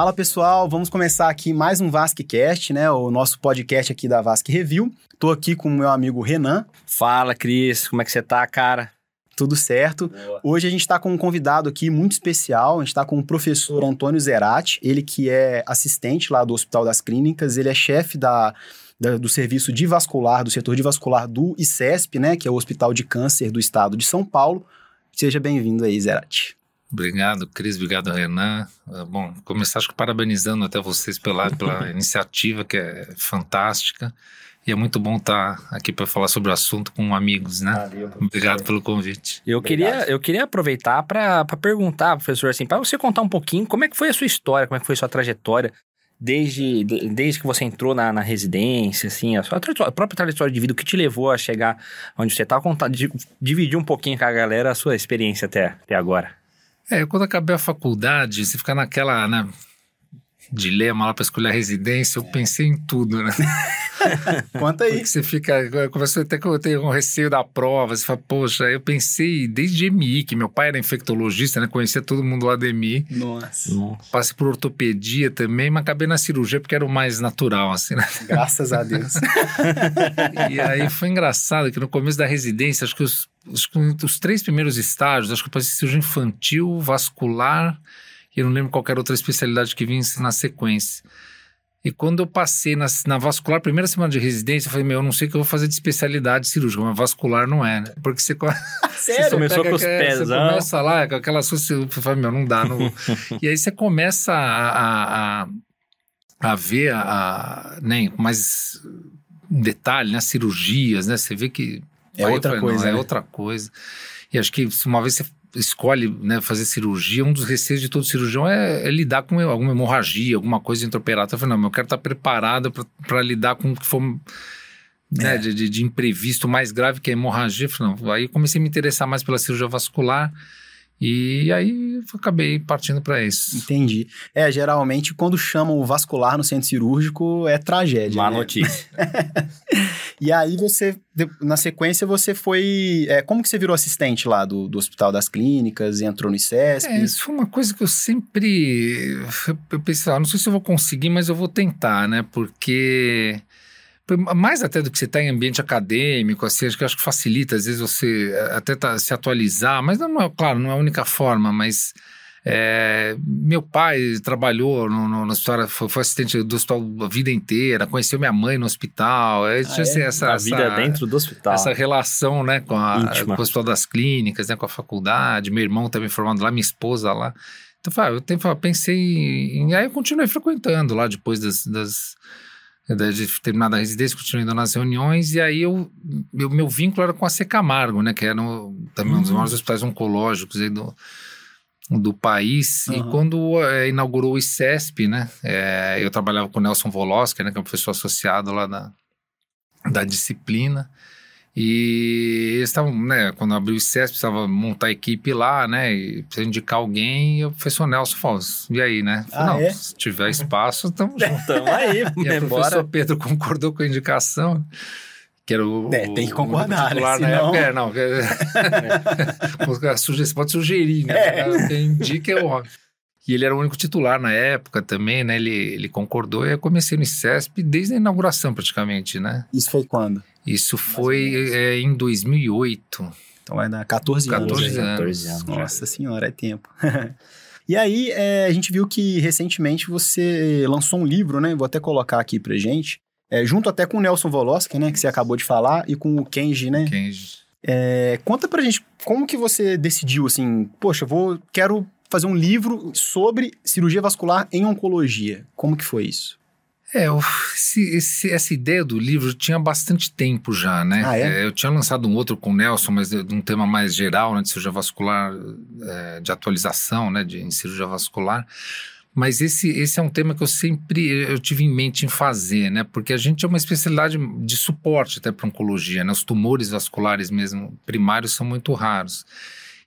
Fala pessoal, vamos começar aqui mais um VasqueCast, né? O nosso podcast aqui da Vasque Review. Tô aqui com o meu amigo Renan. Fala, Cris, como é que você tá, cara? Tudo certo. Boa. Hoje a gente está com um convidado aqui muito especial. A gente está com o professor Antônio Zerati, ele que é assistente lá do Hospital das Clínicas, ele é chefe da, do serviço de vascular, do setor de vascular do ICESP, né? Que é o Hospital de Câncer do Estado de São Paulo. Seja bem-vindo aí, Zerati. Obrigado, Cris. Obrigado, Renan. Ah, bom, começar acho que parabenizando até vocês pela, pela iniciativa, que é fantástica. E é muito bom estar aqui para falar sobre o assunto com amigos, né? Valeu, Obrigado pelo convite. Eu queria, eu queria aproveitar para perguntar, professor, assim, para você contar um pouquinho como é que foi a sua história, como é que foi a sua trajetória desde, de, desde que você entrou na, na, residência, assim, a sua a própria trajetória de vida, o que te levou a chegar onde você está, contar, dividir um pouquinho com a galera a sua experiência até, até agora. É, quando acabei a faculdade, você fica naquela, né, dilema lá para escolher a residência, eu pensei em tudo, né? Conta aí. Porque você fica, começou até que eu tenho um receio da prova, você fala, poxa, eu pensei desde MI, que meu pai era infectologista, né? Conhecia todo mundo lá de MI. Nossa. Passei por ortopedia também, mas acabei na cirurgia porque era o mais natural, assim, né? Graças a Deus. e aí foi engraçado que no começo da residência, acho que os, os, os três primeiros estágios, acho que eu passei cirurgia infantil, vascular e eu não lembro qualquer outra especialidade que vinha na sequência. E quando eu passei na, na, vascular, primeira semana de residência, eu falei, meu, eu não sei o que eu vou fazer de especialidade cirúrgica, mas vascular não é, né? Porque você... Sério? Você começou com os pés, Você começa lá, com aquela sua... Eu falei, meu, não dá. Não... e aí você começa a, a, a ver a, a, né, mais detalhe, né? Cirurgias, né? Você vê que... É outra falei, coisa, não, é né? É outra coisa. E acho que uma vez você escolhe né, fazer cirurgia, um dos receios de todo cirurgião é, é lidar com alguma hemorragia, alguma coisa intraoperatória. Eu falei, não, eu quero estar preparado para lidar com o que for né, é. de, de, de, imprevisto mais grave que a hemorragia. Eu falei, não, aí comecei a me interessar mais pela cirurgia vascular. E aí acabei partindo para isso. Entendi. É, geralmente quando chamam o vascular no centro cirúrgico é tragédia. Má né? notícia. e aí você, na sequência, você foi. É, como que você virou assistente lá do, do Hospital das Clínicas e entrou no ICESP? É, isso foi uma coisa que eu sempre. Eu pensei, ah, não sei se eu vou conseguir, mas eu vou tentar, né? Porque mais até do que você está em ambiente acadêmico, assim, acho que, acho que facilita, às vezes, você eh, até tá, se atualizar, mas não é, claro, não é a única forma, mas é, meu pai trabalhou no, no, no hospital, foi, foi, assistente do hospital a vida inteira, conheceu minha mãe no hospital. É, ah, é? Essa, a vida essa, dentro do hospital. Essa relação né, com, a, com o hospital das clínicas, né, com a faculdade, meu irmão também formado lá, minha esposa lá. Então, eu tenho, pensei em. Aí eu continuei frequentando lá depois das, das de terminada a residência, continuei indo nas reuniões, e aí eu, meu, meu vínculo era com a C Camargo, né, que era no, também uhum. um dos maiores hospitais oncológicos aí do, do país, uhum. e quando é, inaugurou o ICESP, né, é, eu trabalhava com o Nelson Voloski, né, que é um professor associado lá da, da disciplina, e eles estavam, né, quando abriu o CES, precisava montar a equipe lá, né, e precisa indicar alguém, e o professor Nelson falou, e aí, né? Falei, ah, não, é? se tiver espaço, estamos juntos. Estamos aí, E o professor Pedro concordou com a indicação, que era o... É, tem que concordar, né? Senão... É, não, é, você pode sugerir, né? É. Quem indica é o... E ele era o único titular na época também, né? Ele, ele concordou e eu comecei no ICESP desde a inauguração praticamente, né? Isso foi quando? Isso foi é, em 2008. Então vai dar 14, 14 anos. 14 anos. Nossa senhora, é tempo. e aí, é, a gente viu que recentemente você lançou um livro, né? Vou até colocar aqui pra gente. É, junto até com o Nelson Voloski, né? Que você acabou de falar, e com o Kenji, né? Kenji. É, conta pra gente, como que você decidiu, assim, poxa, vou, quero fazer um livro sobre cirurgia vascular em oncologia. Como que foi isso? É, esse, esse, essa ideia do livro tinha bastante tempo já, né? Ah, é? É, eu tinha lançado um outro com o Nelson, mas de, de um tema mais geral, né, de cirurgia vascular, é, de atualização, né, de em cirurgia vascular. Mas esse, esse é um tema que eu sempre eu tive em mente em fazer, né? Porque a gente é uma especialidade de suporte até para oncologia, né? Os tumores vasculares mesmo primários são muito raros.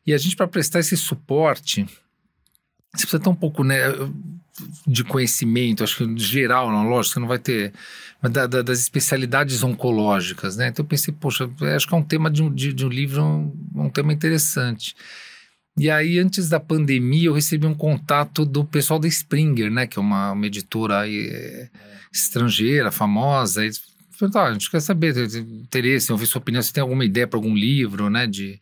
E a gente, para prestar esse suporte, você precisa ter um pouco, né? De conhecimento, acho que geral, não, lógico, não vai ter, mas da, da, das especialidades oncológicas, né? Então eu pensei, poxa, acho que é um tema de um, de, de um livro, um, um, tema interessante. E aí, antes da pandemia, eu recebi um contato do pessoal da Springer, né? Que é uma, uma editora aí, é, estrangeira, famosa. E falei, a gente quer saber, interesse, ouvir sua opinião, você tem alguma ideia para algum livro, né? De...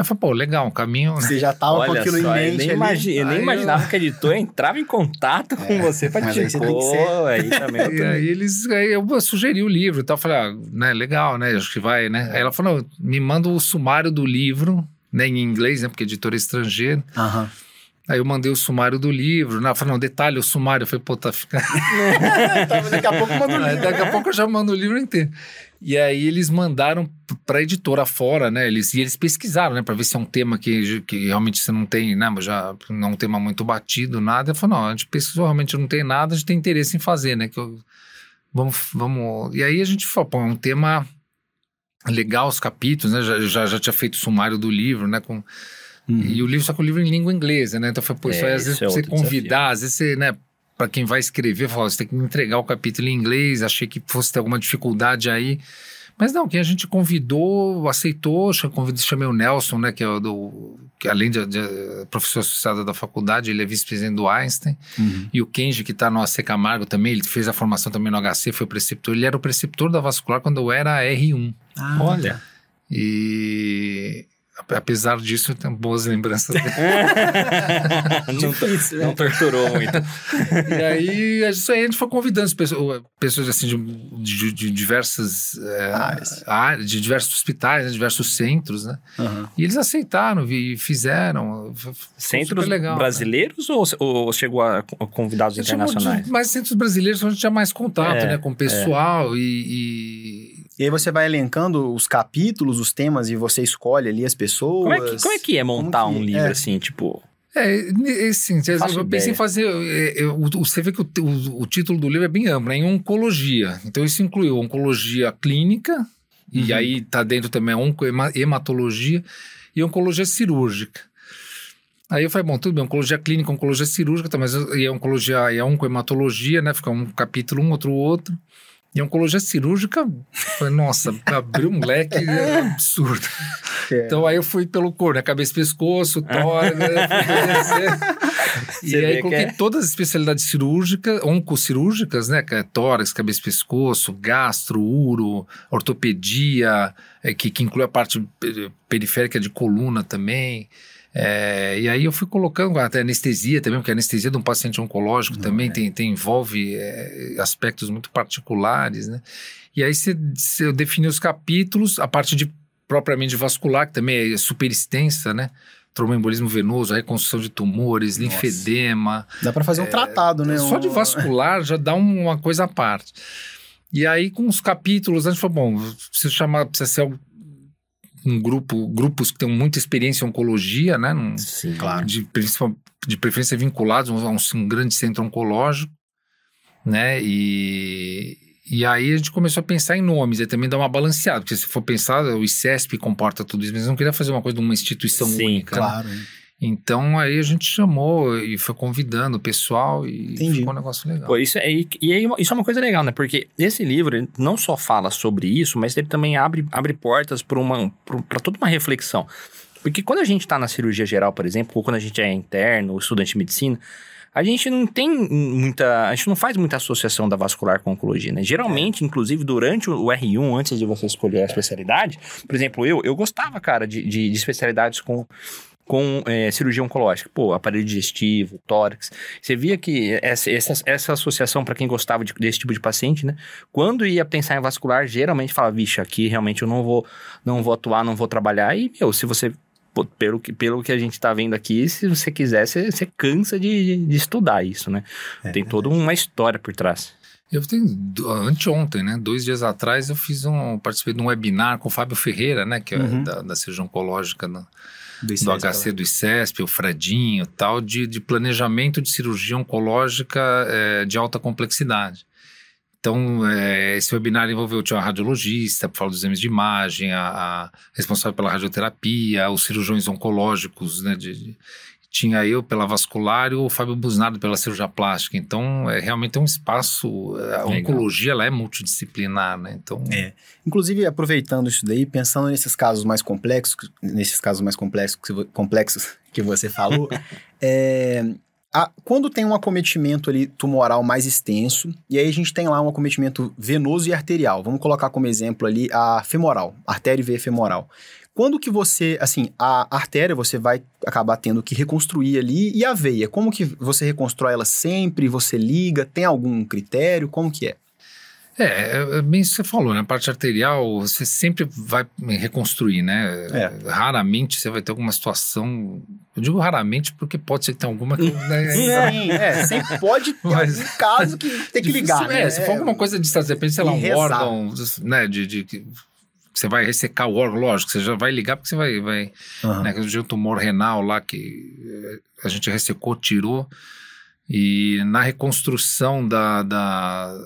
Eu falei, pô, legal, um caminho. Você já tava com aquilo só, em mente. Eu nem, imagi eu nem imaginava eu... que a editora entrava em contato é, com você para te pô, aí também. e aí eles, aí eu sugeri o livro e tal. Falei, ah, né, legal, né? Acho que vai, né? Aí ela falou, me manda o sumário do livro, né, em inglês, né? Porque editora é estrangeira. Aham. Aí eu mandei o sumário do livro, né? Falei, não, detalhe, o sumário. Eu falei, pô, tá ficando. Então, daqui a pouco eu mando o livro. Daqui a pouco eu já mando o livro inteiro. E aí eles mandaram para a editora fora, né? Eles, e eles pesquisaram, né? Para ver se é um tema que, que realmente você não tem, né? Já não é um tema muito batido, nada. Eu falei, não, a gente pesquisou, realmente não tem nada, a gente tem interesse em fazer, né? Que eu, vamos, vamos... E aí a gente falou, pô, é um tema legal os capítulos, né? Já, já, já tinha feito o sumário do livro, né? Com, uhum. E o livro, só que o livro em língua inglesa, né? Então foi, pô, é, isso aí, às vezes é você convidar, desafio. às vezes você, né? para quem vai escrever, falou, você tem que entregar o capítulo em inglês, achei que fosse ter alguma dificuldade aí. Mas não, quem a gente convidou, aceitou, convidei, chamei o Nelson, né, que é o do, que além de, de professor associado da faculdade, ele é vice-presidente do Einstein, uhum. e o Kenji, que está no AC Camargo também, ele fez a formação também no HC, foi preceptor, ele era o preceptor da vascular quando eu era R1. Ah, Olha. E apesar disso, tem boas lembranças dele. não, Difícil, né? não torturou muito. e aí, isso aí a gente foi convidando pessoas, pessoas assim, de, de, de diversas é, áreas, de diversos hospitais, né, diversos centros, né? Uhum. E eles aceitaram e fizeram. Centros legal, né? brasileiros né? ou, ou, chegou a convidados internacionais? De, mas centros brasileiros a gente tinha mais contato, é, né? Com o pessoal é. e, e e aí você vai elencando os capítulos, os temas e você escolhe ali as pessoas. Como é que, como é, que é montar que, um livro é. assim, tipo? É, assim, eu pensei em fazer. É, eu, você vê que o, o, o, título do livro é bem amplo, é em oncologia. Então, isso incluiu oncologia clínica, uhum. e aí tá dentro também oncohematologia e oncologia cirúrgica. Aí eu falei, bom, tudo bem, oncologia clínica, oncologia cirúrgica, tá, mas e a oncologia e a oncohematologia, né? Fica um capítulo um, outro outro. E oncologia cirúrgica, nossa, abriu um leque absurdo. É. Então aí eu fui pelo cor, né? Cabeça, pescoço, tórax, né? e aí coloquei é? todas as especialidades cirúrgicas, oncocirúrgicas, né? Que é tórax, cabeça, pescoço, gastro, uro, ortopedia, é, que, que inclui a parte periférica de coluna também. É, e aí eu fui colocando até anestesia também, porque a anestesia de um paciente oncológico Não, também é. tem, tem, envolve é, aspectos muito particulares, né? E aí você, eu defini os capítulos, a parte de propriamente vascular, que também é super extensa, né? Tromboembolismo venoso, reconstrução de tumores, Nossa. linfedema. Dá para fazer um é, tratado, né? Só de vascular já dá uma coisa à parte. E aí, com os capítulos, a gente falou, bom, precisa chamar, precisa ser um grupo, grupos que têm muita experiência em oncologia, né? Num, Sim, claro. De, de preferência vinculados a um, um, grande centro oncológico, né? E, e aí a gente começou a pensar em nomes, e também dá uma balanceada, porque se for pensar, o ICESP comporta tudo isso, mas não queria fazer uma coisa de uma instituição Sim, única. Né? Claro. Né? Então aí a gente chamou e foi convidando o pessoal e Entendi. ficou um negócio legal. Pô, isso é, e, e aí, isso é uma coisa legal, né? Porque esse livro não só fala sobre isso, mas ele também abre, abre portas para toda uma reflexão. Porque quando a gente está na cirurgia geral, por exemplo, ou quando a gente é interno, ou estudante de medicina, a gente não tem muita. A gente não faz muita associação da vascular com oncologia, né? Geralmente, é. inclusive, durante o R1, antes de você escolher a especialidade, por exemplo, eu, eu gostava, cara, de, de, de especialidades com com é, cirurgia oncológica. Pô, aparelho digestivo, tórax. Você via que essa, essa, essa associação, para quem gostava de, desse tipo de paciente, né? Quando ia pensar em vascular, geralmente falava, vixe, aqui realmente eu não vou, não vou atuar, não vou trabalhar. E, meu, se você pelo que, pelo que a gente está vendo aqui, se você quiser, você, você cansa de, de, estudar isso, né? É, Tem toda uma história por trás. Eu tenho anteontem, né? Dois dias atrás eu fiz um participei de um webinar com o Fábio Ferreira, né? Que é uhum. da, da cirurgia oncológica no, do, ICESP, do HC do ICESP, o Fredinho tal, de, de planejamento de cirurgia oncológica é, de alta complexidade. Então, é, esse webinar envolveu tinha a radiologista, para falar dos exames de imagem, a, a, responsável pela radioterapia, os cirurgiões oncológicos, né, de, de, tinha eu pela vascular e o Fábio Busnardo pela cirurgia plástica. Então, é realmente é um espaço. A Legal. oncologia ela é multidisciplinar, né? Então. É. Inclusive, aproveitando isso daí, pensando nesses casos mais complexos, nesses casos mais complexos, complexos que você falou, é, a, quando tem um acometimento ali tumoral mais extenso, e aí a gente tem lá um acometimento venoso e arterial. Vamos colocar como exemplo ali a femoral, artéria e veia femoral. Quando que você, assim, a artéria você vai acabar tendo que reconstruir ali e a veia, como que você reconstrói ela sempre? Você liga? Tem algum critério? Como que é? É, é, é bem isso que você falou, né? A parte arterial você sempre vai reconstruir, né? É. Raramente você vai ter alguma situação. Eu digo raramente porque pode ser que tenha alguma que. Né, Sim, é, sempre pode ter Mas, algum caso que tem que ligar. Né? É, se for alguma coisa de repente, sei lá, um rezar. órgão, né? De, de, você vai ressecar o órgão, lógico, você já vai ligar porque você vai. vai uhum. né, um tumor renal lá que eh, a gente ressecou, tirou. E na reconstrução da, da,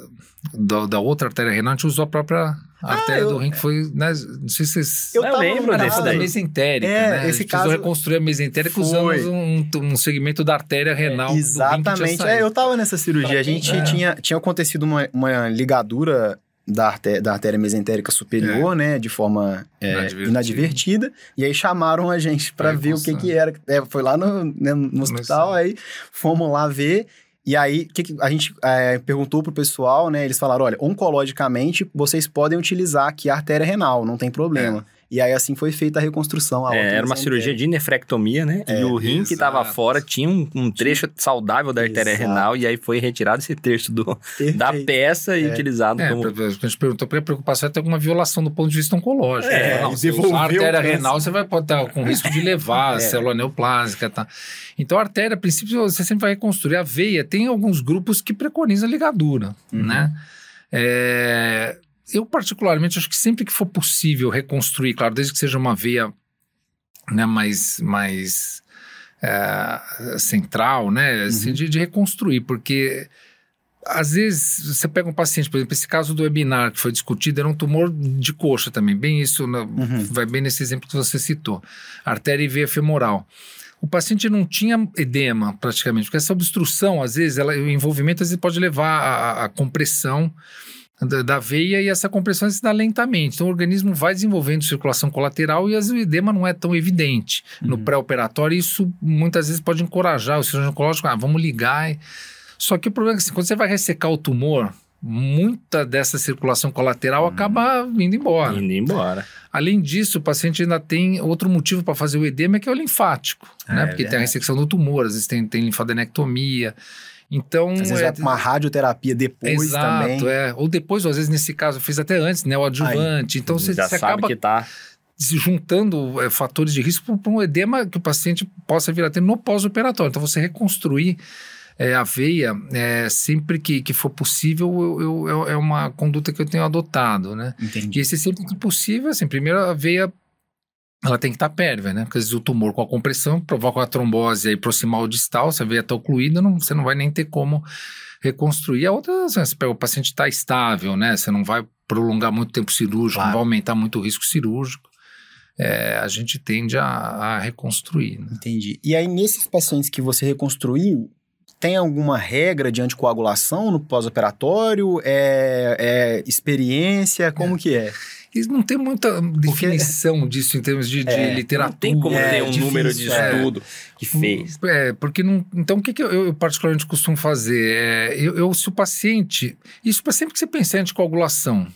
da, da outra artéria renal, a gente usou a própria ah, artéria eu, do rim, que foi. Né, não sei se vocês. Eu, eu lembro desse da mesentérica. É, né? esse caso. reconstruir a mesentérica usando um, um segmento da artéria renal. É, exatamente. É, eu tava nessa cirurgia. A gente é. tinha, tinha acontecido uma, uma ligadura da, artéria, da artéria mesentérica superior, é. né, de forma é, inadvertida. inadvertida. e aí chamaram a gente para ver o que que era. É, foi lá no, né, no hospital, aí fomos lá ver, e aí que que a gente é, perguntou pro pessoal, né, eles falaram, olha, oncologicamente vocês podem utilizar aqui a artéria renal, não tem problema. E aí assim foi feita a reconstrução. A é, era uma cirurgia de nefrectomia, né? É, e o rim exato. que estava fora tinha um, um trecho saudável da artéria exato. renal e aí foi retirado esse trecho do, da peça e é. utilizado é, como... A gente perguntou para a preocupação é ter alguma violação do ponto de vista oncológico. É, não, se usar a artéria renal, você vai estar com risco de levar a é. célula neoplásica, tá? Então a artéria, a princípio, você sempre vai reconstruir. A veia tem alguns grupos que preconizam ligadura, uhum. né? É, eu, particularmente, acho que sempre que for possível reconstruir, claro, desde que seja uma veia né, mais, mais é, central, né, assim, uhum. de, de, reconstruir, porque às vezes você pega um paciente, por exemplo, esse caso do webinar que foi discutido era um tumor de coxa também, bem isso, uhum. vai bem nesse exemplo que você citou, artéria e veia femoral. O paciente não tinha edema praticamente, porque essa obstrução, às vezes, ela, o envolvimento às vezes pode levar à compressão da, veia e essa compressão se dá lentamente. Então o organismo vai desenvolvendo circulação colateral e o edema não é tão evidente. Uhum. No pré-operatório, isso muitas vezes pode encorajar o cirurgião oncológico, ah, vamos ligar. Só que o problema é que assim, quando você vai ressecar o tumor, muita dessa circulação colateral uhum. acaba indo embora. Indo embora. Além disso, o paciente ainda tem outro motivo para fazer o edema, que é o linfático, né? é, né? Porque é. tem a ressecção do tumor, às vezes tem, tem linfadenectomia. Então, às vezes é, vai uma radioterapia depois exato, também. é. Ou depois, ou às vezes nesse caso, eu fiz até antes, né? O adjuvante. Aí, então você, já você sabe acaba que tá se juntando é, fatores de risco para um edema que o paciente possa vir a ter no pós-operatório. Então você reconstruir é, a veia é, sempre que, que for possível eu, eu, é uma conduta que eu tenho adotado, né? Entendi. E esse sempre que possível, assim, primeiro a veia ela tem que estar tá pérvia, né? Porque às vezes o tumor com a compressão provoca uma trombose aí proximal distal, você vê até ocluída, não, você não vai nem ter como reconstruir. A outra, assim, o paciente está estável, né? Você não vai prolongar muito tempo cirúrgico, claro. não vai aumentar muito o risco cirúrgico. É, a gente tende a, a reconstruir. Né? Entendi. E aí, nesses pacientes que você reconstruiu, tem alguma regra de anticoagulação no pós-operatório? É, é, experiência? Como é. que é? Eles não tem muita definição porque, disso em termos de, é, de literatura. Não tem como é, ter um difícil, número de é. estudo que fez. É, porque não. Então, o que, que eu, eu, particularmente costumo fazer? É, eu, eu, se o paciente. Isso para sempre que você pensa em anticoagulação.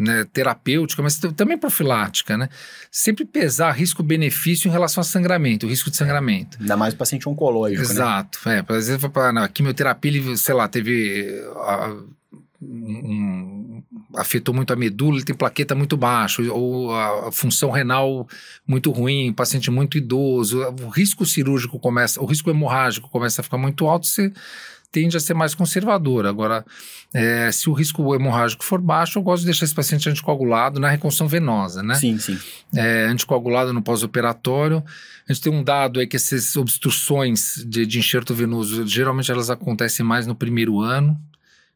Né, terapêutica, mas também profilática, né? Sempre pesar risco-benefício em relação a sangramento, o risco de sangramento. Ainda mais o paciente oncológico, né? Exato, né? é. Às vezes, a quimioterapia, ele, sei lá, teve a, um, afetou muito a medula, ele tem plaqueta muito baixa, ou a, função renal muito ruim, paciente muito idoso, o risco cirúrgico começa, o risco hemorrágico começa a ficar muito alto, você tende a ser mais conservador. Agora, é, se o risco hemorrágico for baixo, eu gosto de deixar esse paciente anticoagulado na reconstrução venosa, né? Sim, sim. É, anticoagulado no pós-operatório. A gente tem um dado aí que essas obstruções de, de enxerto venoso, geralmente elas acontecem mais no primeiro ano,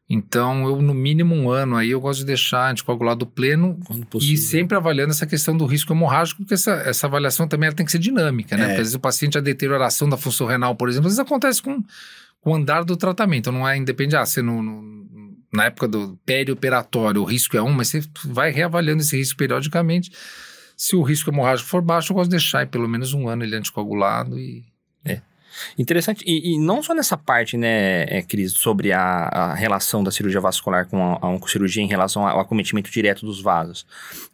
Então, eu, no mínimo um ano aí, eu gosto de deixar anticoagulado pleno e sempre avaliando essa questão do risco hemorrágico, porque essa, essa avaliação também tem que ser dinâmica, né? É. Porque às vezes o paciente, a deterioração da função renal, por exemplo, às vezes acontece com, com o andar do tratamento. Não é independente, ah, você no, no, na época do perioperatório o risco é um, mas você vai reavaliando esse risco periodicamente. Se o risco hemorrágico for baixo, eu gosto de deixar pelo menos um ano ele anticoagulado e Interessante. E, e, não só nessa parte, né, é, Cris, sobre a, a, relação da cirurgia vascular com a, a em relação ao acometimento direto dos vasos.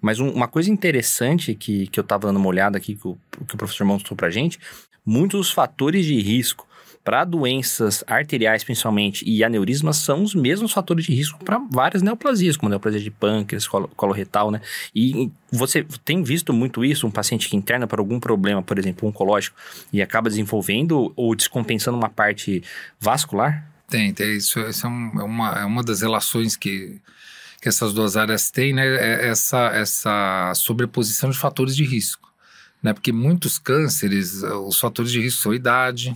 Mas um, uma coisa interessante que, que eu estava dando uma olhada aqui, que o, que o professor mostrou pra gente, muitos fatores de risco para doenças arteriais, principalmente, e aneurismas são os mesmos fatores de risco para várias neoplasias, como neoplasia de pâncreas, colo, coloretal, né? E você tem visto muito isso, um paciente que interna para algum problema, por exemplo, oncológico, e acaba desenvolvendo ou descompensando uma parte vascular? Tem, tem. Isso, isso é, um, é, uma, é uma das relações que, que essas duas áreas têm, né? É essa, essa sobreposição de fatores de risco. Né? Porque muitos cânceres, os fatores de risco são idade,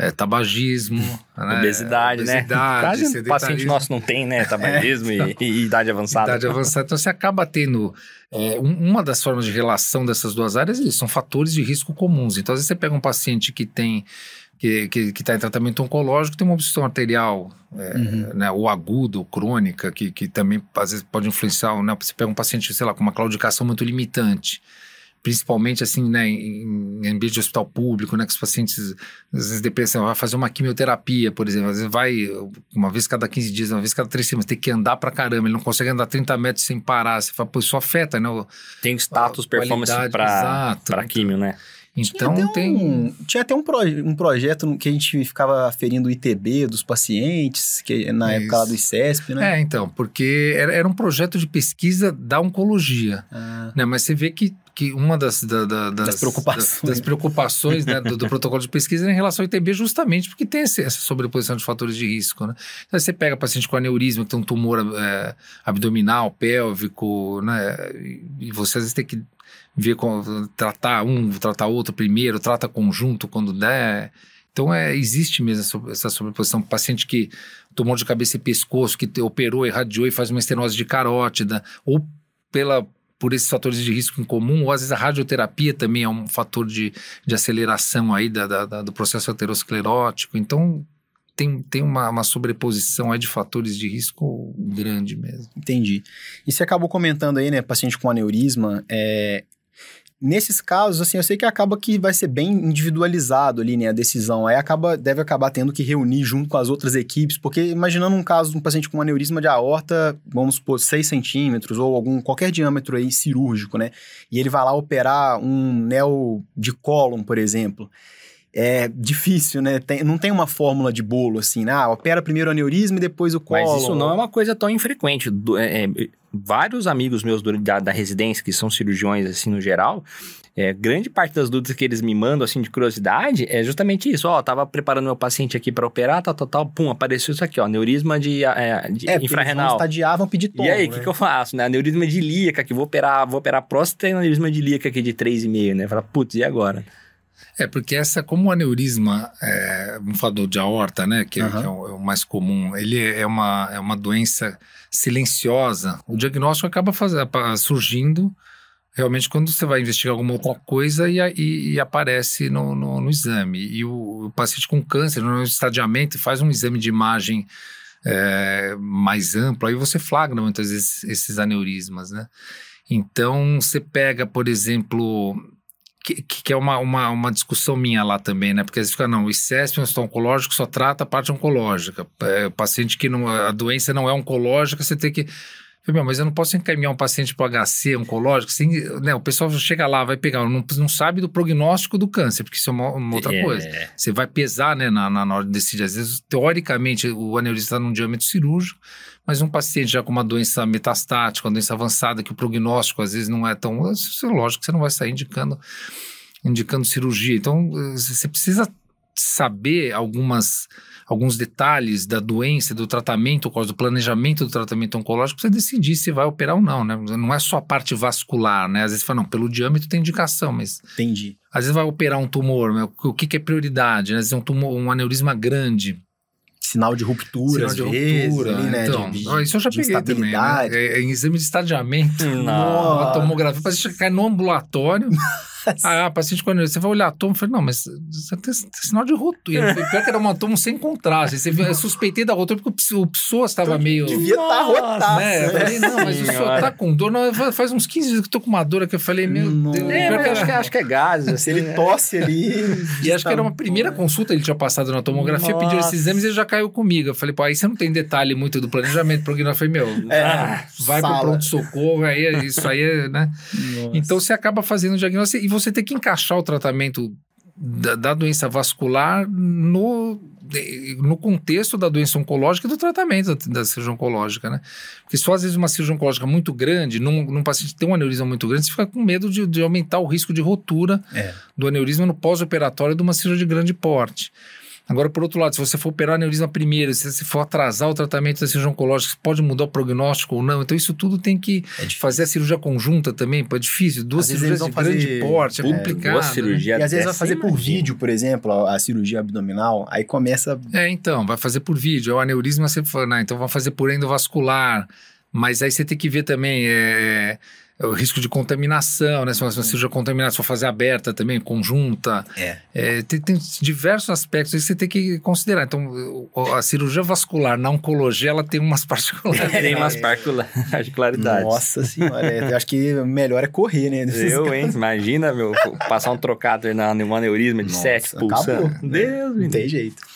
é, tabagismo, né? obesidade, né? Quase paciente nosso não tem, né? Tabagismo é, então, e, e, idade avançada. Idade avançada. Então você acaba tendo é, uma das formas de relação dessas duas áreas são fatores de risco comuns. Então, às vezes você pega um paciente que tem que está em tratamento oncológico, tem uma obstrução arterial, é, uhum. né, ou aguda, ou crônica, que, que também às vezes pode influenciar, né, você pega um paciente, sei lá, com uma claudicação muito limitante, principalmente assim, né, em, ambiente de hospital público, né, que os pacientes, às vezes, depressão, vai fazer uma quimioterapia, por exemplo, às vezes vai uma vez cada 15 dias, uma vez cada 3 semanas, tem que andar pra caramba, ele não consegue andar 30 metros sem parar, você fala, pô, isso afeta, né? O, tem status, performance pra, pra químio, né? Então tinha tem. Um, tinha até um, um projeto que a gente ficava aferindo o ITB dos pacientes, que na Isso. época lá do ICESP, né? É, então, porque era, era um projeto de pesquisa da oncologia. Ah. Né? Mas você vê que que uma das, da, da, das, das, preocupações, das, das preocupações né, do, do, protocolo de pesquisa é em relação ao ITB, justamente porque tem esse, essa sobreposição de fatores de risco. Né? Então, você pega paciente com aneurisma, que tem um tumor é, abdominal, pélvico, né, e você às vezes tem que ver com, tratar um, tratar outro primeiro, trata conjunto quando der. Então é, existe mesmo essa, essa sobreposição. Paciente que tomou de cabeça e pescoço, que operou, irradiou e faz uma estenose de carótida, ou pela por esses fatores de risco em comum, ou às vezes a radioterapia também é um fator de, de aceleração aí da, da, da do processo aterosclerótico. Então, tem, tem uma, uma sobreposição aí de fatores de risco grande mesmo. Entendi. E você acabou comentando aí, né, paciente com aneurisma, é, Nesses casos, assim, eu sei que acaba que vai ser bem individualizado ali, né, a decisão. Aí acaba, deve acabar tendo que reunir junto com as outras equipes, porque imaginando um caso de um paciente com aneurisma de aorta, vamos supor, 6 centímetros ou algum, qualquer diâmetro aí cirúrgico, né, e ele vai lá operar um neo de cólon, por exemplo é difícil, né? Tem, não tem uma fórmula de bolo assim, né? ah, opera primeiro o aneurisma e depois o colo. Mas isso não é uma coisa tão infrequente. Do, é, é, vários amigos meus do, da, da residência, que são cirurgiões assim no geral, é, grande parte das dúvidas que eles me mandam, assim, de curiosidade, é justamente isso. Ó, tava preparando meu paciente aqui para operar, tal, tal, tal, pum, apareceu isso aqui, ó, neurisma de, é, de é, infrarrenal. estadiar, vão pedir tom, E aí, o né? que, que eu faço, né? Neurisma de ilíaca, que vou operar, vou operar próstata e neurisma de ilíaca aqui de 3,5, né? Fala, putz, e agora? É, porque essa, como o aneurisma, é, vamos falar de aorta, né, que, uhum. é, que é, o, é, o, mais comum, ele é uma, é uma doença silenciosa. O diagnóstico acaba faz, surgindo realmente quando você vai investigar alguma outra coisa e, e, e aparece no, no, no, exame. E o, o, paciente com câncer, no estadiamento, faz um exame de imagem é, mais amplo, aí você flagra muitas vezes esses aneurismas, né? Então, você pega, por exemplo, que, que é uma, uma, uma, discussão minha lá também, né? Porque às vezes fica, não, o ICESP, o hospital oncológico, só trata a parte oncológica. É, paciente que não, a doença não é oncológica, você tem que. Meu, mas eu não posso encaminhar um paciente para o HC oncológico, assim, né? O pessoal chega lá, vai pegar, não, não sabe do prognóstico do câncer, porque isso é uma, uma outra é. coisa. Você vai pesar, né, na, na hora de decidir. Às vezes, teoricamente, o aneurisma está num diâmetro cirúrgico, mas um paciente já com uma doença metastática, uma doença avançada, que o prognóstico às vezes não é tão. É lógico que você não vai sair indicando, indicando cirurgia. Então, você precisa saber algumas alguns detalhes da doença, do tratamento, do planejamento do tratamento oncológico, você decidir se vai operar ou não, né? Não é só a parte vascular, né? Às vezes fala, não, pelo diâmetro tem indicação, mas... Entendi. Às vezes vai operar um tumor, o que, que é prioridade? Né? Às vezes é um tumor, um aneurisma grande, sinal de ruptura, sinal de vezes, ruptura, ali, né? Então, de, de, isso eu já peguei também, né? É, é, em exame de estadiamento, uma tomografia, para você cair no ambulatório. Ah, a paciente, quando você vai olhar a tomo, eu falei, não, mas você tem, tem sinal de ruptura. Pior que era uma tomo sem contraste. Você viu, eu suspeitei da ruptura porque o psoas estava meio. Devia estar tá rotado. Né? Eu falei, não, mas o senhor tá com dor. Não, faz uns 15 dias que eu tô com uma dor aqui. Eu falei, meu Deus. É, mas acho, que, acho que é gases. Assim, ele né? tosse ali. E acho que era uma primeira consulta, ele tinha passado na tomografia, Nossa. pediu esses exames e ele já caiu comigo. Eu falei, pô, aí você não tem detalhe muito do planejamento, porque eu falei, meu, é, ah, vai sala. pro pronto-socorro, aí isso aí é, né? Nossa. Então você acaba fazendo o diagnóstico e você tem que encaixar encaixar o tratamento da, da, doença vascular no, no contexto da doença oncológica e do tratamento da, da, cirurgia oncológica, né? Porque só às vezes uma cirurgia oncológica muito grande, num, num paciente que tem um aneurisma muito grande, você fica com medo de, de aumentar o risco de rotura é. do aneurisma no pós-operatório de uma cirurgia de grande porte. Agora, por outro lado, se você for operar aneurisma primeiro, se você for atrasar o tratamento da cirurgia oncológica, pode mudar o prognóstico ou não. Então, isso tudo tem que é fazer a cirurgia conjunta também, pô, é difícil. Duas às cirurgias de fazer, grande porte, é, é complicado. Duas cirurgias. Né? E às vezes vai fazer por vídeo, por exemplo, a, a, cirurgia abdominal, aí começa... É, então, vai fazer por vídeo. O aneurisma, você fala, não, então vai fazer por endovascular. Mas aí você tem que ver também... É, o risco de contaminação, né? Se uma cirurgia contaminada, se for fazer aberta também, conjunta. É. é tem, tem, diversos aspectos que você tem que considerar. Então, a cirurgia vascular na oncologia, ela tem umas particularidades. tem umas particularidades. Nossa senhora, é, eu acho que melhor é correr, né? Eu, hein? Imagina, meu, passar um trocado na um aneurisma de Nossa, 7 pulsando. Acabou. Deus, Não tem jeito.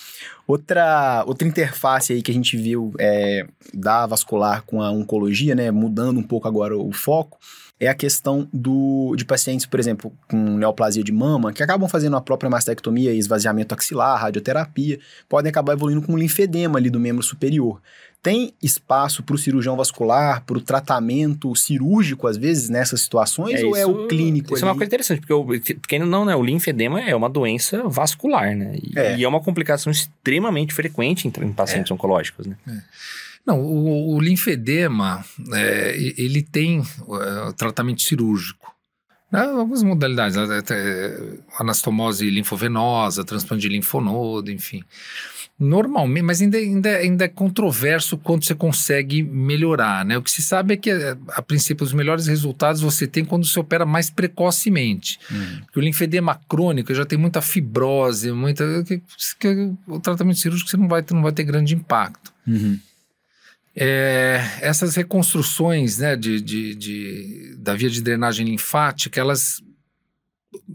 Outra, outra interface aí que a gente viu é, da vascular com a oncologia, né, mudando um pouco agora o foco, é a questão do, de pacientes, por exemplo, com neoplasia de mama, que acabam fazendo a própria mastectomia esvaziamento axilar, radioterapia, podem acabar evoluindo com linfedema ali do membro superior. Tem espaço para o cirurgião vascular, para o tratamento cirúrgico, às vezes, nessas situações, é, ou isso, é o clínico? Isso ali? é uma coisa interessante, porque, o, porque não, né, o linfedema é uma doença vascular, né? E é, e é uma complicação extremamente frequente em, em pacientes é. oncológicos, né? É. Não, o, o linfedema, é, ele tem tratamento cirúrgico. Né? Algumas modalidades, anastomose linfovenosa, transplante de linfonodo, enfim. Normalmente, mas ainda, ainda, ainda é controverso quando você consegue melhorar, né? O que se sabe é que, a princípio, os melhores resultados você tem quando você opera mais precocemente. Uhum. o linfedema crônico já tem muita fibrose, muita... Que, que, o tratamento cirúrgico você não vai, não vai ter grande impacto. Uhum. É, essas reconstruções né, de, de, de, da via de drenagem linfática, elas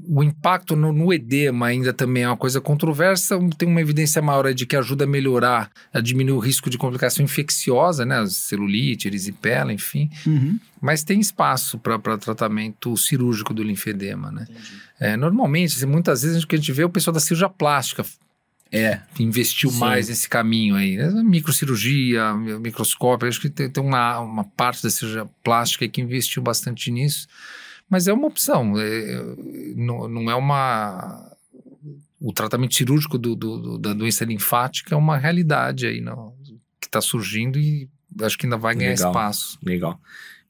o impacto no, no, edema ainda também é uma coisa controversa. Tem uma evidência maior de que ajuda a melhorar, a diminuir o risco de complicação infecciosa, né? Celulite, erisipela, enfim. Uhum. Mas tem espaço para tratamento cirúrgico do linfedema, né? É, normalmente, assim, muitas vezes, o que a gente vê é o pessoal da cirurgia plástica é. investiu Sim. mais nesse caminho aí. Né? Microcirurgia, microscópio, acho que tem, tem uma, uma parte da cirurgia plástica que investiu bastante nisso. Mas é uma opção, é, não, não é uma. O tratamento cirúrgico do, do, da doença linfática é uma realidade aí não, que está surgindo e acho que ainda vai ganhar legal, espaço. Legal.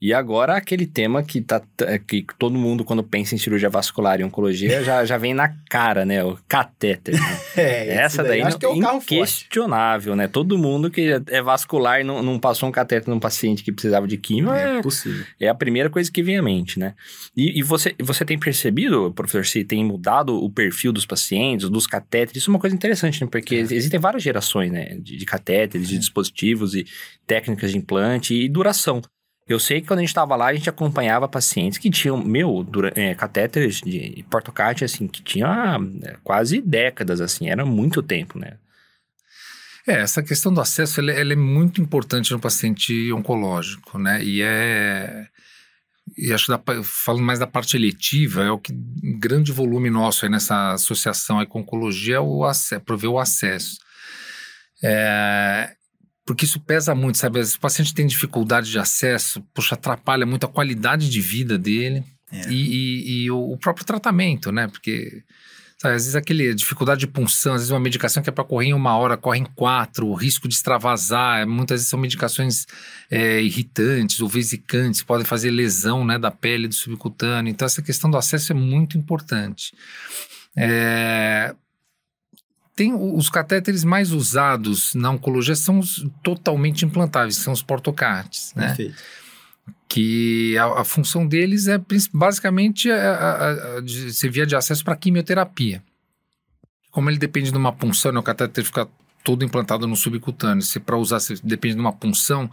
E agora aquele tema que, tá, que todo mundo, quando pensa em cirurgia vascular e oncologia, já, já vem na cara, né? O catéter. Né? é, Essa daí, daí é inquestionável, né? Todo mundo que é vascular e não, não passou um catéter num paciente que precisava de químio é, é possível. É a primeira coisa que vem à mente, né? E, e, você, você tem percebido, professor, se tem mudado o perfil dos pacientes, dos catéteres? Isso é uma coisa interessante, né? Porque é. existem várias gerações, né? De, de catéteres, de é. dispositivos e técnicas de implante e duração. Eu sei que quando a gente estava lá, a gente acompanhava pacientes que tinham, meu, dura, é, catéteres de portocarte, assim, que tinha é, quase décadas, assim, era muito tempo, né? É, essa questão do acesso, ela, ela é muito importante no paciente oncológico, né? E é... E acho que falando mais da parte eletiva, é o que grande volume nosso aí nessa associação aí com oncologia é o acesso, prover o acesso. É, porque isso pesa muito, sabe? O paciente tem dificuldade de acesso, puxa, atrapalha muito a qualidade de vida dele é. e, e, e o, o, próprio tratamento, né? Porque sabe, às vezes aquele dificuldade de punção, às vezes uma medicação que é para correr em uma hora, corre em quatro, o risco de extravasar, muitas vezes são medicações é, irritantes ou vesicantes, podem fazer lesão né, da pele, do subcutâneo. Então essa questão do acesso é muito importante. É, tem os catéteres mais usados na oncologia são os totalmente implantáveis, são os portocates, né? Perfeito. Que a, a função deles é basicamente a, a, a de ser via de acesso para quimioterapia. Como ele depende de uma punção, né, o catéter fica todo implantado no subcutâneo, se para usar se depende de uma punção,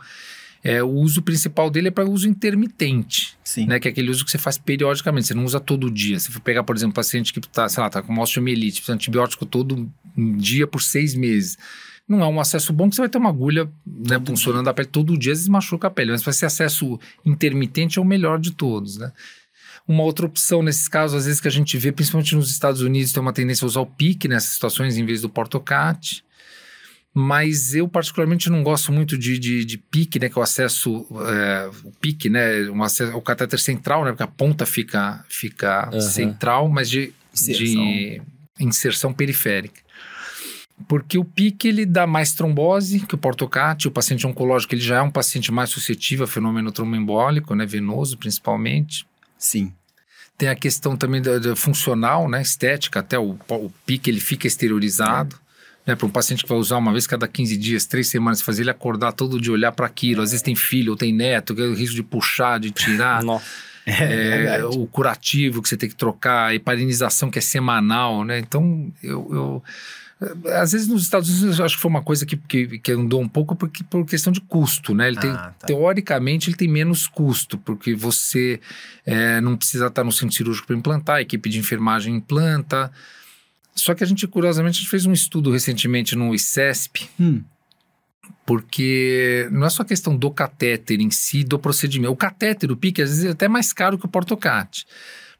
é, o uso principal dele é para uso intermitente. Sim. Né, que é aquele uso que você faz periodicamente, você não usa todo dia. Se for pegar, por exemplo, um paciente que está, sei lá, tá com osteomielite, precisa antibiótico todo dia por seis meses. Não é um acesso bom que você vai ter uma agulha né, funcionando a pele todo dia, às vezes machuca a pele. Mas para esse acesso intermitente é o melhor de todos, né? Uma outra opção nesses casos, às vezes que a gente vê, principalmente nos Estados Unidos, tem uma tendência a usar o PIC nessas situações em vez do portocat mas eu particularmente não gosto muito de, de, de pique, né, que é o acesso, é, o pique, né, um acesso, o catéter central, né, porque a ponta fica, fica uhum. central, mas de inserção. de inserção periférica. Porque o pique ele dá mais trombose que o portocate, o paciente oncológico ele já é um paciente mais suscetível a fenômeno tromboembólico, né, venoso principalmente. Sim. Tem a questão também da, da funcional, né, estética, até o, o pique ele fica exteriorizado. Né, para um paciente que vai usar uma vez cada 15 dias, três semanas, fazer ele acordar todo dia, olhar para aquilo. Às vezes tem filho ou tem neto, que é o risco de puxar, de tirar. É, é, o curativo que você tem que trocar, a heparinização que é semanal, né? Então, eu, eu às vezes nos Estados Unidos eu acho que foi uma coisa que, que, que andou um pouco porque, por questão de custo, né? Ele tem, ah, tá. Teoricamente ele tem menos custo, porque você é, não precisa estar no centro cirúrgico para implantar, a equipe de enfermagem implanta. Só que a gente, curiosamente, a gente fez um estudo recentemente no ICESP, hum. porque não é só questão do catéter em si, do procedimento. O catéter, o pique, às vezes é até mais caro que o portocate.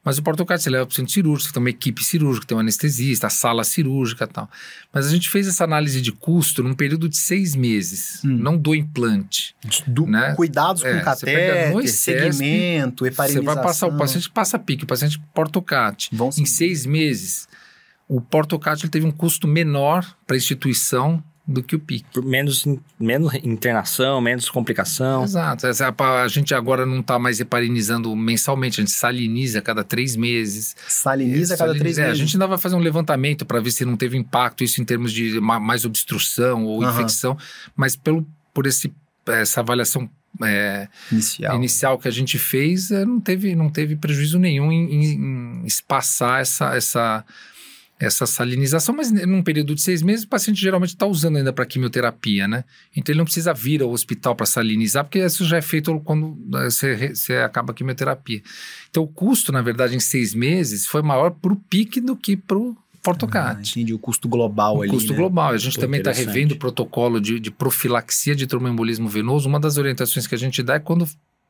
Mas o portocate você leva para o centro cirúrgico, tem uma equipe cirúrgica, tem um anestesista, a sala cirúrgica e tal. Mas a gente fez essa análise de custo num período de seis meses, hum. não do implante. Do né? Cuidados com é, catéter, segmento, heparinização. Você vai passar, o paciente passa pique, o paciente portocate. Em seis meses, o portocátio teve um custo menor para a instituição do que o PIC. Por menos, menos internação, menos complicação. Exato. A gente agora não está mais heparinizando mensalmente, a gente saliniza a cada três meses. Saliniza a cada saliniza, três é, meses. A gente ainda vai fazer um levantamento para ver se não teve impacto isso em termos de mais obstrução ou uhum. infecção, mas pelo, por esse, essa avaliação é, inicial. inicial que a gente fez, é, não teve, não teve prejuízo nenhum em, em, em espaçar essa, essa essa salinização, mas num período de seis meses o paciente geralmente está usando ainda para quimioterapia, né? Então ele não precisa vir ao hospital para salinizar, porque isso já é feito quando né, você, você acaba a quimioterapia. Então o custo, na verdade, em seis meses foi maior para o PIC do que para o Portocate. Ah, entendi, o custo global o ali. O custo né? global. A gente Pô, também está revendo o protocolo de, de profilaxia de tromboembolismo venoso. Uma das orientações que a gente dá é quando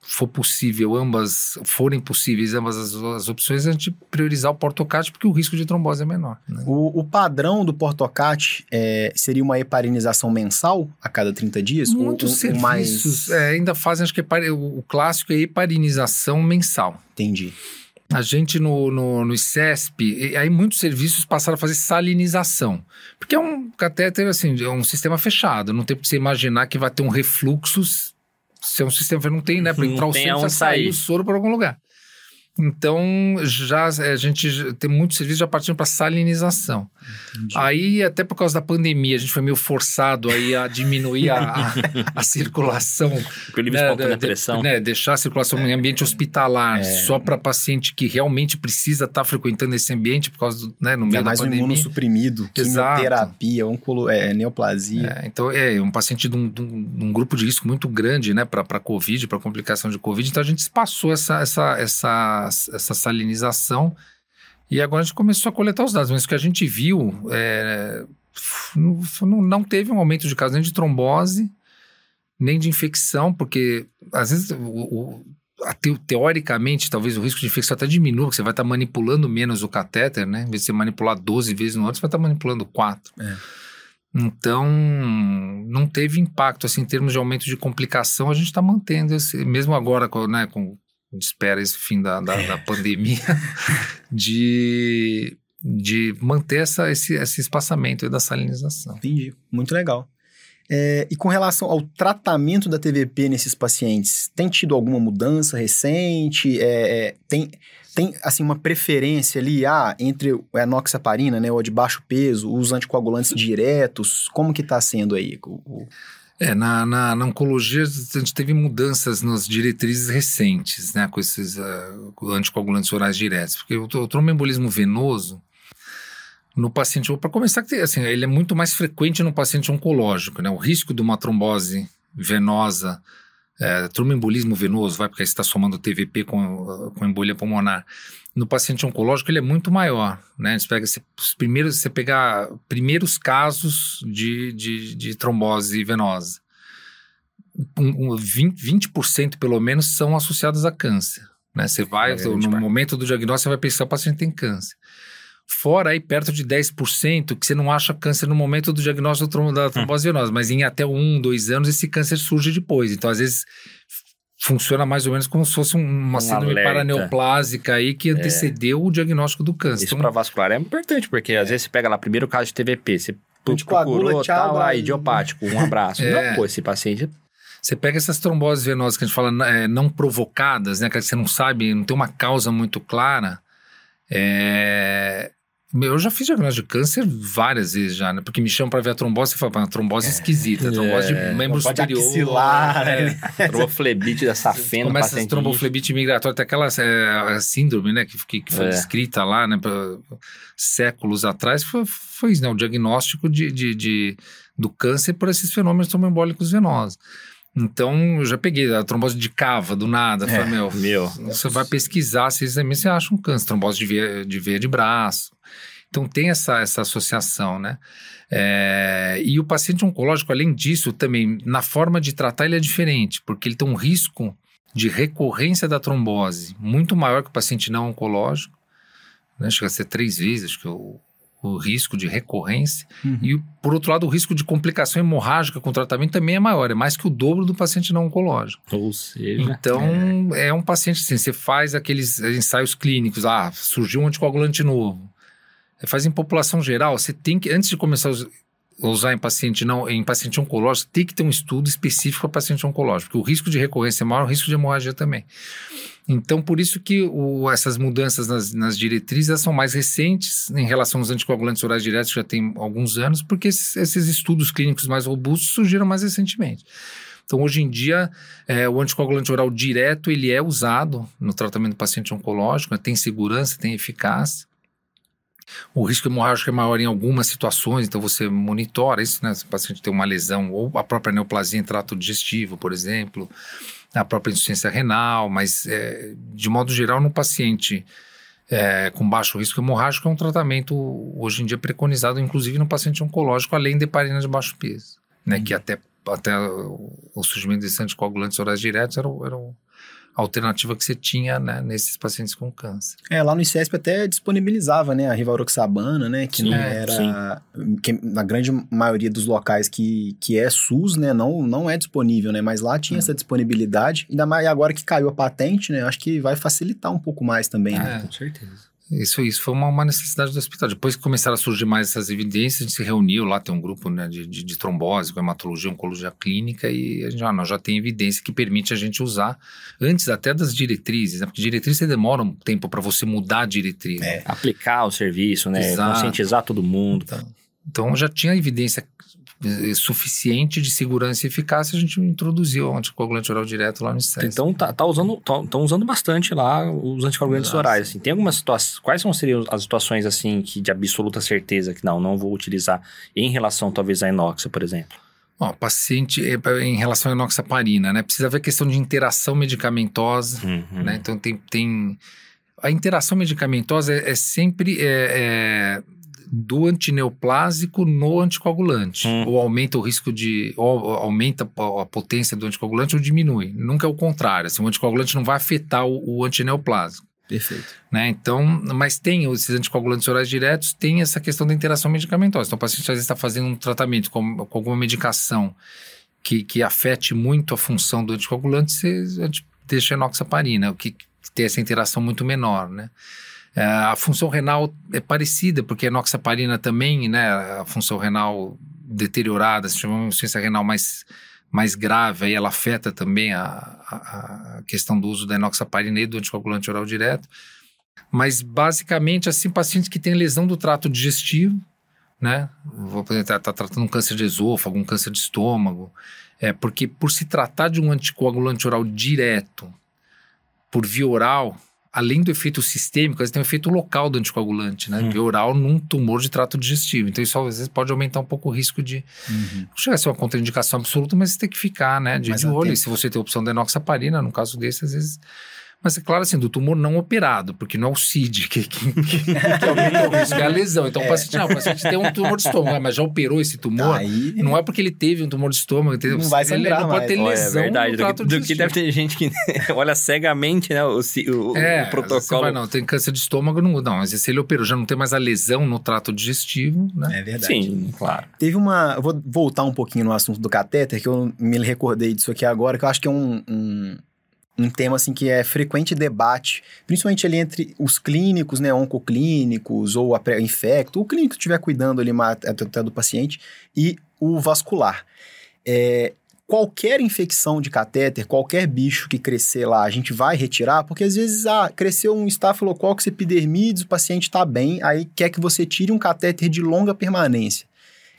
for possível, ambas forem possíveis, ambas as, as opções, a gente priorizar o portocate porque o risco de trombose é menor. Né? O, o, padrão do portocate é, seria uma heparinização mensal a cada 30 dias? Muitos ou, serviços mais... é, ainda fazem, acho que é, o, o clássico é heparinização mensal. Entendi. A gente no, no, no ICESP, aí muitos serviços passaram a fazer salinização. Porque é um catéter, assim, é um sistema fechado. Não tem para você imaginar que vai ter um refluxo se é um sistema não tem, né? Para entrar o soro, vai sair o soro para algum lugar. Então, já a gente tem muitos serviços já partindo para salinização. Entendi. Aí, até por causa da pandemia, a gente foi meio forçado aí a diminuir a, a, a circulação. Pelo né, de, pressão. Né, deixar a circulação é. em ambiente hospitalar, é. só para paciente que realmente precisa estar tá frequentando esse ambiente por causa do, né, no meio é mais da pandemia. um imunossuprimido, quimioterapia, oncolo, é, neoplasia. É, então, é um paciente de um, de um, um, grupo de risco muito grande, né, para Covid, para complicação de Covid. Então, a gente passou essa, essa, essa, essa salinização e agora a gente começou a coletar os dados, mas o que a gente viu é, não, não teve um aumento de casos nem de trombose, nem de infecção, porque às vezes o, o, teoricamente talvez o risco de infecção até diminua, porque você vai estar manipulando menos o catéter, né? Em vez de você manipular 12 vezes no outro, você vai estar manipulando 4. É. Então, não teve impacto assim, em termos de aumento de complicação, a gente está mantendo esse, mesmo agora né, com espera esse fim da, da, da pandemia, de, de manter essa, esse, esse espaçamento da salinização. Entendi, muito legal. É, e com relação ao tratamento da TVP nesses pacientes, tem tido alguma mudança recente? É, é tem, tem, assim, uma preferência ali, ah, entre a enoxaparina, né, ou de baixo peso, os anticoagulantes diretos, como que está sendo aí? O, É, na, na, na, oncologia a gente teve mudanças nas diretrizes recentes, né, com esses uh, anticoagulantes orais diretos, porque o, o tromboembolismo venoso, no paciente, para começar, assim, ele é muito mais frequente no paciente oncológico, né? O risco de uma trombose venosa, é, tromboembolismo venoso, vai porque aí está somando TVP com, com embolia pulmonar. No paciente oncológico ele é muito maior, né? Você pega os primeiros, você pegar primeiros casos de, de, de trombose venosa, um, um 20%, 20 pelo menos são associados a câncer. Né? Você vai, é, no momento do diagnóstico, você vai pensar que o paciente tem câncer. Fora aí perto de 10% que você não acha câncer no momento do diagnóstico da trombose hum. venosa, mas em até um, dois anos esse câncer surge depois. Então, às vezes, funciona mais ou menos como se fosse uma um síndrome alerta. paraneoplásica aí que é. antecedeu é. o diagnóstico do câncer. Isso então, para vascular é importante, porque é. às vezes você pega lá primeiro caso de TVP, você procurou, tchau, tal, aí, idiopático, um abraço. é. Não, pô, esse paciente você pega essas tromboses venosas que a gente fala é, não provocadas, né? Que você não sabe, não tem uma causa muito clara. É, eu já fiz diagnóstico de câncer várias vezes já, né? Porque me chamam para ver a trombose e falam, trombose é. esquisita, trombose é. de membro superior. Axilar, é. né? Tromboflebite da safena. Começa essa tromboflebite migratória, tem aquela é, síndrome, né? Que, que, foi é. descrita lá, né? Pra, séculos atrás, foi, foi isso, né? O diagnóstico de, de, de, do câncer por esses fenômenos tromboembólicos venosos. Então, eu já peguei a trombose de cava, do nada. É, falei, meu, meu, você vai pesquisar, se você acha um câncer, trombose de veia de, veia de braço. Então, tem essa, essa associação, né? É, e o paciente oncológico, além disso, também, na forma de tratar, ele é diferente, porque ele tem um risco de recorrência da trombose muito maior que o paciente não oncológico, né? chega a ser três vezes, acho que o, o risco de recorrência. Uhum. E, por outro lado, o risco de complicação hemorrágica com o tratamento também é maior, é mais que o dobro do paciente não oncológico. Ou seja. Então, é, é um paciente assim, você faz aqueles ensaios clínicos, ah, surgiu um anticoagulante novo. Faz em população geral, você tem que, antes de começar a usar em paciente não em paciente oncológico, tem que ter um estudo específico para paciente oncológico, porque o risco de recorrência é maior, o risco de hemorragia também. Então, por isso que o, essas mudanças nas, nas, diretrizes são mais recentes em relação aos anticoagulantes orais diretos, que já tem alguns anos, porque esses, esses estudos clínicos mais robustos surgiram mais recentemente. Então, hoje em dia, é, o anticoagulante oral direto ele é usado no tratamento do paciente oncológico, né, tem segurança, tem eficácia. O risco hemorrágico é maior em algumas situações, então você monitora isso, né? Se o paciente tem uma lesão ou a própria neoplasia em trato digestivo, por exemplo, a própria insuficiência renal, mas é, de modo geral, no paciente é, com baixo risco hemorrágico é um tratamento hoje em dia preconizado, inclusive no paciente oncológico, além de heparina de baixo peso, né? Uhum. Que até, até o surgimento desses anticoagulantes orais diretos era, era alternativa que você tinha né, nesses pacientes com câncer. É, lá no ICESP até disponibilizava, né, a rivaroxabana, né, que sim, não era, que na grande maioria dos locais que, que é SUS, né, não, não é disponível, né, mas lá tinha é. essa disponibilidade, ainda mais agora que caiu a patente, né, acho que vai facilitar um pouco mais também, né. É, com certeza. Isso, isso foi uma, uma, necessidade do hospital. Depois que começaram a surgir mais essas evidências, a gente se reuniu lá, tem um grupo né, de, de, de trombose, com hematologia, oncologia clínica, e a gente ah, nós já tem evidência que permite a gente usar antes até das diretrizes, né? Porque diretrizes demora um tempo para você mudar a diretriz. É. Aplicar o serviço, né? Exato. Conscientizar todo mundo. Então, então já tinha evidência suficiente de segurança e eficácia, a gente introduziu o anticoagulante oral direto lá no SES. Então tá, tá usando, estão tá, usando bastante lá os anticoagulantes Nossa. orais. Assim. Tem algumas situações, quais são, seriam as situações assim que de absoluta certeza que não, não vou utilizar em relação talvez à inoxa, por exemplo? Ó, paciente é, em relação à inoxaparina, né? Precisa ver questão de interação medicamentosa, uhum. né? Então tem, tem a interação medicamentosa é, é sempre é, é do antineoplásico no anticoagulante. Hum. Ou aumenta o risco de. Ou aumenta a potência do anticoagulante ou diminui. Nunca é o contrário. Assim, o anticoagulante não vai afetar o, o antineoplásico. Perfeito. Né? Então, mas tem esses anticoagulantes orais diretos, tem essa questão da interação medicamentosa. Então, o paciente às vezes está fazendo um tratamento com, com, alguma medicação que, que afete muito a função do anticoagulante, você deixa a enoxaparina, o que tem essa interação muito menor, né? É, a função renal é parecida, porque a enoxaparina também, né, a função renal deteriorada, se uma insuficiência renal mais, mais grave, aí ela afeta também a, a, a questão do uso da enoxaparina e do anticoagulante oral direto. Mas, basicamente, assim, pacientes que têm lesão do trato digestivo, né? Vou apresentar, tá tratando um câncer de esôfago, um câncer de estômago, é porque por se tratar de um anticoagulante oral direto, por via oral, além do efeito sistêmico, tem o efeito local do anticoagulante, né? Hum. Via oral num tumor de trato digestivo. Então, isso às vezes pode aumentar um pouco o risco de. Uhum. Não chega a ser uma contraindicação absoluta, mas você tem que ficar, né? De, de olho. E se você tem a opção da enoxaparina, no caso desse, às vezes mas é claro assim, do tumor não operado, porque não é o CID que, que, que, que aumenta o risco, é a lesão. Então é. o paciente, não, o paciente tem um tumor de estômago, mas já operou esse tumor. Tá, aí... Não é porque ele teve um tumor de estômago, entendeu? Não vai sangrar ele não pode ter lesão. É verdade, do que, do que, deve ter gente que olha cegamente, né? O, o, é, o protocolo. Vai, não, tem câncer de estômago, não, não, mas se ele operou, já não tem mais a lesão no trato digestivo, né? É verdade. Sim, claro. Teve uma. Eu vou voltar um pouquinho no assunto do catéter, que eu me recordei disso aqui agora, que eu acho que é um, um um tema assim que é frequente debate, principalmente ali entre os clínicos, né, oncoclínicos ou a pré-infecto, o clínico que estiver cuidando ali até do paciente e o vascular. É, qualquer infecção de catéter, qualquer bicho que crescer lá, a gente vai retirar, porque às vezes ah, cresceu um Staphylococcus epidermidis, o paciente está bem, aí quer que você tire um catéter de longa permanência.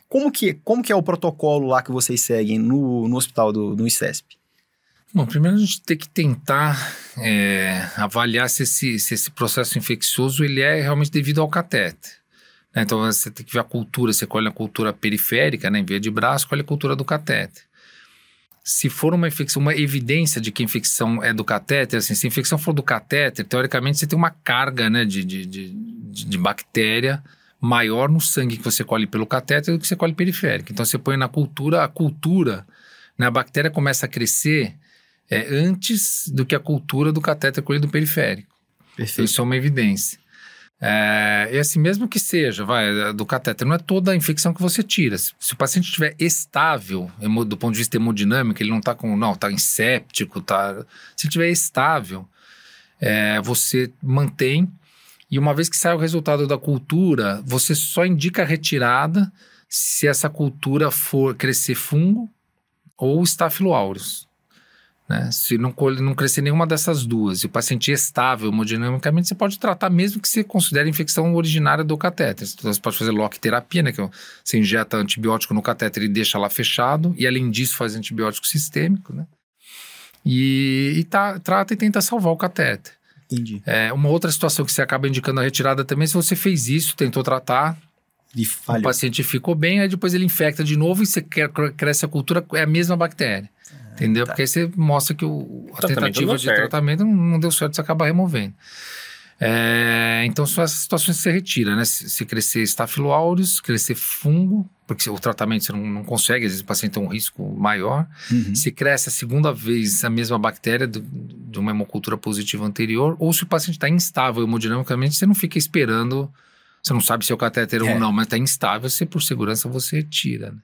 Como que, como que é o protocolo lá que vocês seguem no, no hospital do, do ICESP? Bom, primeiro a gente tem que tentar é, avaliar se esse, se esse processo infeccioso ele é realmente devido ao catéter. Né? Então você tem que ver a cultura, você colhe a cultura periférica, né? em via de braço, colhe a cultura do catéter. Se for uma infecção, uma evidência de que a infecção é do catéter, assim, se a infecção for do catéter, teoricamente você tem uma carga né, de, de, de, de bactéria maior no sangue que você colhe pelo catéter do que você colhe periférico. Então você põe na cultura, a cultura, né, a bactéria começa a crescer é, antes do que a cultura do catéter colhido periférico. Perfeito. Isso é uma evidência. É, e assim, mesmo que seja, vai, do catéter, não é toda a infecção que você tira. Se, se o paciente estiver estável, do ponto de vista hemodinâmico, ele não está com, não, está inséptico, tá, se estiver estável, é, você mantém, e uma vez que sai o resultado da cultura, você só indica a retirada se essa cultura for crescer fungo ou estafilo aureus. Né? Se não, não crescer nenhuma dessas duas e o paciente é estável hemodinamicamente, você pode tratar mesmo que você considere infecção originária do catéter. Então, você pode fazer lock terapia, né? que é você injeta antibiótico no catéter e deixa lá fechado, e além disso faz antibiótico sistêmico, né? E, e tá, trata e tenta salvar o catéter. Entendi. É, uma outra situação que você acaba indicando a retirada também, se você fez isso, tentou tratar, o paciente ficou bem, aí depois ele infecta de novo e você quer, cresce a cultura, é a mesma bactéria. Entendeu? Tá. Porque aí você mostra que o, a tentativa de certo. tratamento não, deu certo, você acaba removendo. É, então são essas situações que você retira, né? Se, se crescer estafilo aureus, crescer fungo, porque o tratamento você não, não, consegue, às vezes o paciente tem um risco maior. Uhum. Se cresce a segunda vez a mesma bactéria do, de uma hemocultura positiva anterior, ou se o paciente está instável hemodinamicamente, você não fica esperando, você não sabe se é o catéter é. ou não, mas está instável, você por segurança você tira. Né?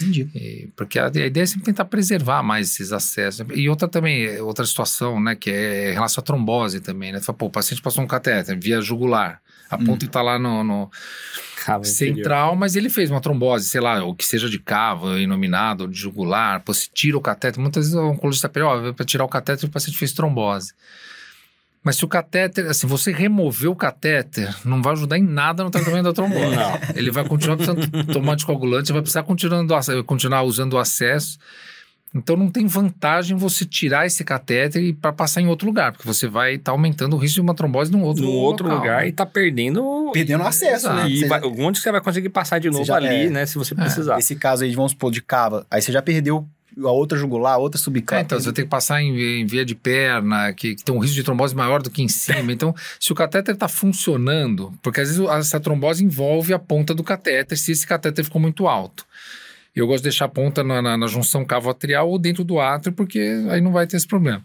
Entendi. E, porque a, a, ideia é sempre tentar preservar mais esses acessos. E outra também, outra situação, né, que é em relação à trombose também, né? Fala, pô, o paciente passou um catéter via jugular, a hum. ponta está lá no, no central, mas ele fez uma trombose, sei lá, ou que seja de cavo, inominado, ou de jugular, pô, se tira o catéter, muitas vezes o oncologista pede, ó, para tirar o catéter, o paciente fez trombose. Mas se o catéter, assim, você remover o catéter, não vai ajudar em nada no tratamento da trombose. Não. Ele vai continuar precisando tomar anticoagulante, vai precisar continuando, continuar usando o acesso. Então não tem vantagem você tirar esse catéter para passar em outro lugar, porque você vai estar tá aumentando o risco de uma trombose num outro, num outro lugar né? e tá perdendo perdendo acesso, Exato. né? E vai, onde você vai conseguir passar de novo ali, é, né, se você precisar. Esse caso aí, vamos supor, de cava, aí você já perdeu a outra jugular, a outra subcapa. É, então, você tem que passar em, em via de perna, que, que, tem um risco de trombose maior do que em cima. Então, se o catéter está funcionando, porque às vezes essa trombose envolve a ponta do catéter, se esse catéter ficou muito alto. Eu gosto de deixar a ponta na, na, na junção cavo-atrial ou dentro do átrio, porque aí não vai ter esse problema.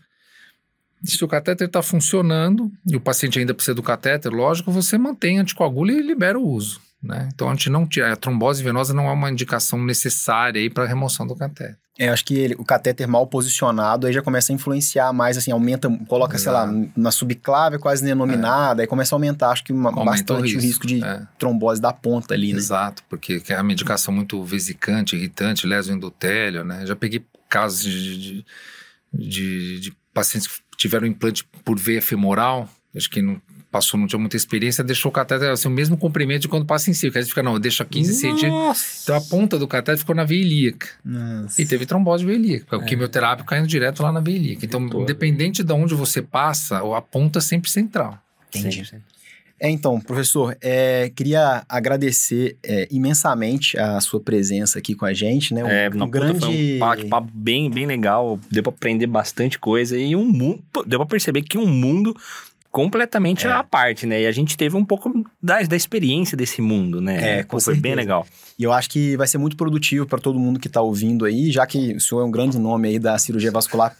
Se o catéter está funcionando e o paciente ainda precisa do catéter, lógico, você mantém anticoagula e libera o uso. Né? Então a gente não tira. A trombose venosa não é uma indicação necessária aí para remoção do catéter. É, acho que ele, o catéter mal posicionado aí já começa a influenciar mais, assim, aumenta, coloca, Exato. sei lá, na subclave quase denominada, é. aí começa a aumentar, acho que uma, bastante o risco, o risco de é. trombose da ponta ali, né? Exato, porque é a medicação muito vesicante, irritante, leso endotélio, né? Já peguei casos de, de, de, de pacientes que tiveram implante por veia femoral, acho que não passou, não tinha muita experiência, deixou o catéter assim, o mesmo comprimento de quando passa em si. Que a gente fica, não, deixa 15 centímetros. Então a ponta do catéter ficou na veia ilíaca. Nossa. E teve trombose veia ilíaca. É. O quimioterápico caindo direto lá na veia ilíaca. Então, independente de onde você passa, a ponta é sempre central. Entendi. É, então, professor, é, queria agradecer é, imensamente a sua presença aqui com a gente, né? Um, é, um grande... Foi um bate-papo bem, bem legal, deu para aprender bastante coisa e um mundo, deu para perceber que um mundo completamente é. à parte, né? E a gente teve um pouco da, da experiência desse mundo, né? É, Foi bem legal. E eu acho que vai ser muito produtivo para todo mundo que está ouvindo aí, já que o senhor é um grande nome aí da cirurgia vascular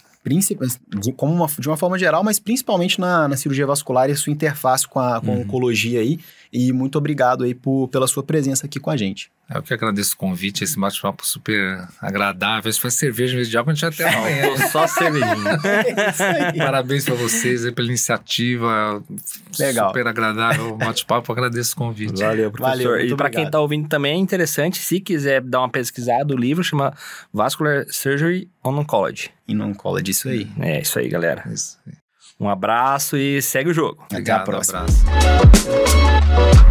de, como uma, de uma forma geral, mas principalmente na, na cirurgia vascular e sua interface com a, com a uhum. oncologia aí. E muito obrigado aí por, pela sua presença aqui com a gente. Eu que agradeço o convite, esse bate-papo super agradável. Se foi cerveja em vez de álcool, a gente até amanhã. só cervejinha. é Parabéns para vocês aí pela iniciativa. Legal. Super agradável o bate-papo. Agradeço o convite. Valeu, professor. Valeu, e para quem está ouvindo também é interessante, se quiser dar uma pesquisada, o livro chama Vascular Surgery on Oncology. In Oncology, isso aí. É, isso aí, galera. Isso aí. Um abraço e segue o jogo. Obrigado, Até a próxima. Um abraço.